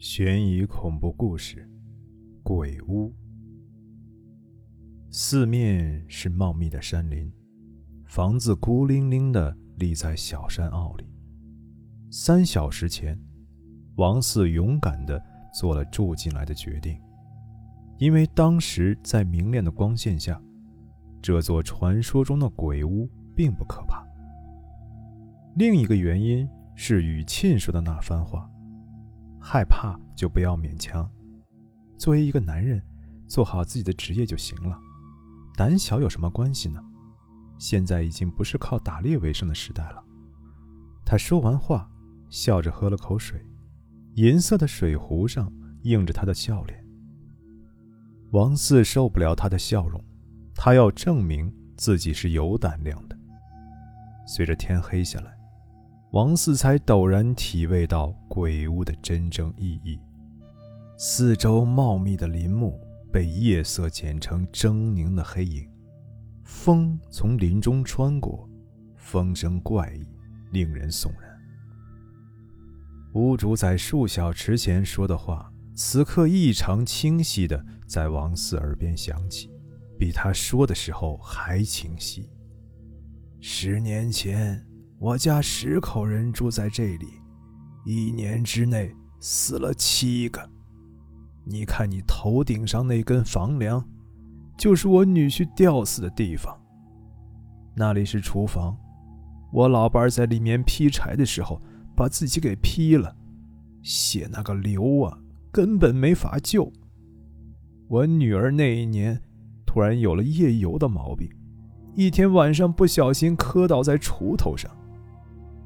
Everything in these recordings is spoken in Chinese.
悬疑恐怖故事《鬼屋》。四面是茂密的山林，房子孤零零的立在小山坳里。三小时前，王四勇敢的做了住进来的决定，因为当时在明亮的光线下，这座传说中的鬼屋并不可怕。另一个原因是雨沁说的那番话：“害怕就不要勉强，作为一个男人，做好自己的职业就行了。胆小有什么关系呢？现在已经不是靠打猎为生的时代了。”他说完话，笑着喝了口水，银色的水壶上映着他的笑脸。王四受不了他的笑容，他要证明自己是有胆量的。随着天黑下来。王四才陡然体味到鬼屋的真正意义。四周茂密的林木被夜色剪成狰狞的黑影，风从林中穿过，风声怪异，令人悚然。屋主在数小时前说的话，此刻异常清晰地在王四耳边响起，比他说的时候还清晰。十年前。我家十口人住在这里，一年之内死了七个。你看，你头顶上那根房梁，就是我女婿吊死的地方。那里是厨房，我老伴在里面劈柴的时候，把自己给劈了，血那个流啊，根本没法救。我女儿那一年，突然有了夜游的毛病，一天晚上不小心磕倒在锄头上。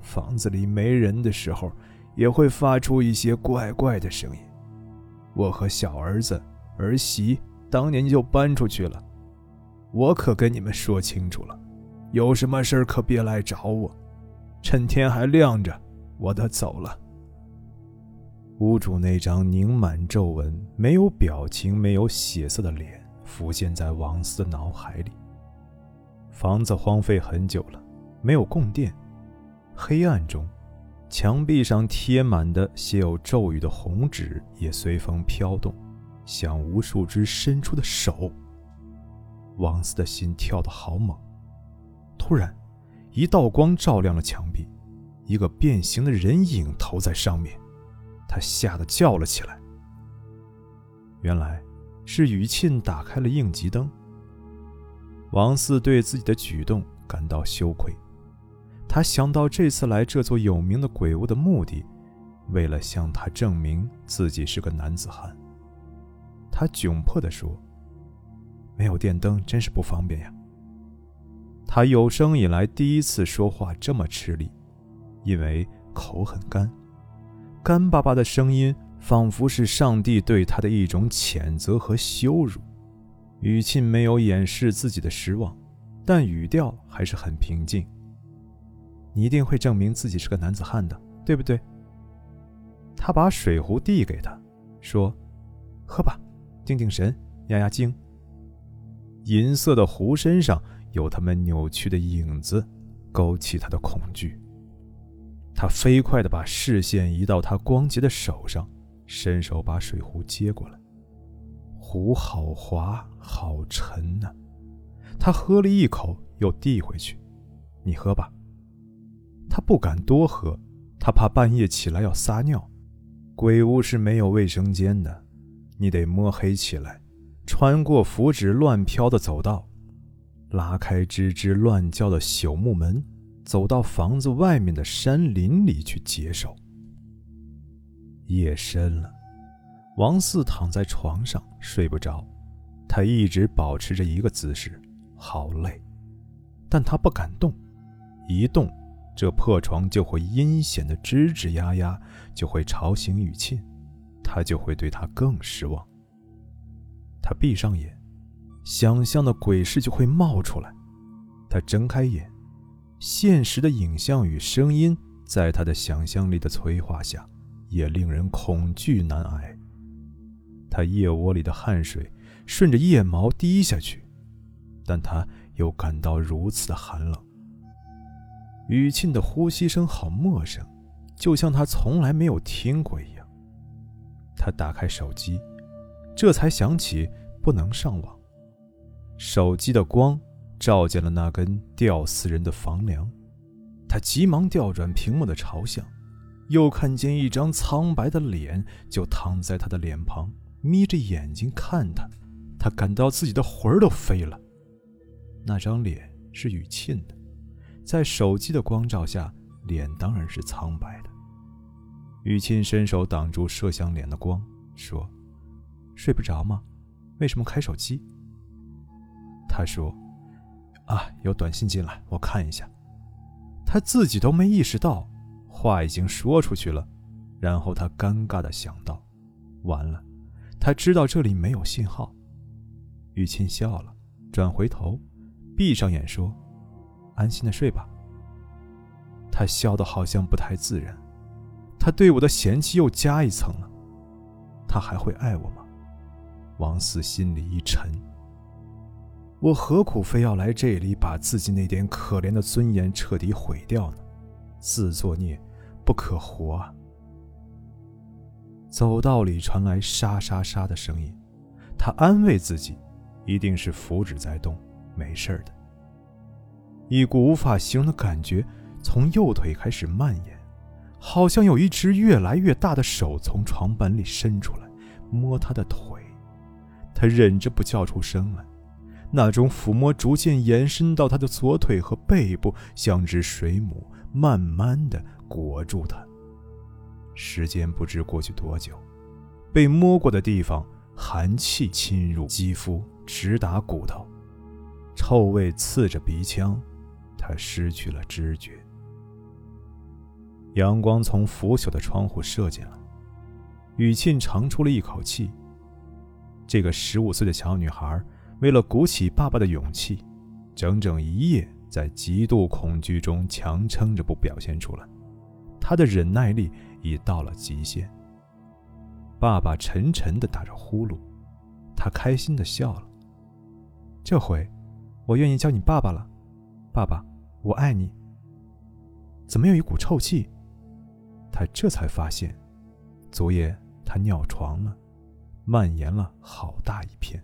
房子里没人的时候，也会发出一些怪怪的声音。我和小儿子、儿媳当年就搬出去了。我可跟你们说清楚了，有什么事可别来找我。趁天还亮着，我得走了。屋主那张凝满皱纹、没有表情、没有血色的脸浮现在王四的脑海里。房子荒废很久了，没有供电。黑暗中，墙壁上贴满的写有咒语的红纸也随风飘动，像无数只伸出的手。王四的心跳得好猛。突然，一道光照亮了墙壁，一个变形的人影投在上面，他吓得叫了起来。原来是雨沁打开了应急灯。王四对自己的举动感到羞愧。他想到这次来这座有名的鬼屋的目的，为了向他证明自己是个男子汉。他窘迫地说：“没有电灯真是不方便呀。”他有生以来第一次说话这么吃力，因为口很干，干巴巴的声音仿佛是上帝对他的一种谴责和羞辱。雨沁没有掩饰自己的失望，但语调还是很平静。你一定会证明自己是个男子汉的，对不对？他把水壶递给他，说：“喝吧，定定神，压压惊。”银色的壶身上有他们扭曲的影子，勾起他的恐惧。他飞快地把视线移到他光洁的手上，伸手把水壶接过来。壶好滑，好沉呐！他喝了一口，又递回去：“你喝吧。”他不敢多喝，他怕半夜起来要撒尿。鬼屋是没有卫生间的，你得摸黑起来，穿过符纸乱飘的走道，拉开吱吱乱叫的朽木门，走到房子外面的山林里去解手。夜深了，王四躺在床上睡不着，他一直保持着一个姿势，好累，但他不敢动，一动。这破床就会阴险的吱吱呀呀，就会吵醒雨沁，他就会对他更失望。他闭上眼，想象的鬼事就会冒出来。他睁开眼，现实的影像与声音在他的想象力的催化下，也令人恐惧难挨。他腋窝里的汗水顺着腋毛滴下去，但他又感到如此的寒冷。雨沁的呼吸声好陌生，就像他从来没有听过一样。他打开手机，这才想起不能上网。手机的光照见了那根吊死人的房梁，他急忙调转屏幕的朝向，又看见一张苍白的脸就躺在他的脸旁，眯着眼睛看他。他感到自己的魂儿都飞了。那张脸是雨沁的，在手机的光照下，脸当然是苍白的。雨沁伸手挡住摄像脸的光，说：“睡不着吗？为什么开手机？”他说：“啊，有短信进来，我看一下。”他自己都没意识到，话已经说出去了。然后他尴尬的想到：“完了，他知道这里没有信号。”雨沁笑了，转回头，闭上眼说：“安心的睡吧。”他笑得好像不太自然。他对我的嫌弃又加一层了。他还会爱我吗？王四心里一沉。我何苦非要来这里，把自己那点可怜的尊严彻底毁掉呢？自作孽，不可活啊！走道里传来沙沙沙的声音，他安慰自己，一定是符纸在动，没事的。一股无法形容的感觉从右腿开始蔓延。好像有一只越来越大的手从床板里伸出来，摸他的腿。他忍着不叫出声来。那种抚摸逐渐延伸到他的左腿和背部，像只水母，慢慢的裹住他。时间不知过去多久，被摸过的地方，寒气侵入肌肤，直达骨头，臭味刺着鼻腔，他失去了知觉。阳光从腐朽的窗户射进来，雨沁长出了一口气。这个十五岁的小女孩，为了鼓起爸爸的勇气，整整一夜在极度恐惧中强撑着不表现出来。她的忍耐力已到了极限。爸爸沉沉地打着呼噜，他开心地笑了。这回，我愿意叫你爸爸了，爸爸，我爱你。怎么有一股臭气？他这才发现，昨夜他尿床了，蔓延了好大一片。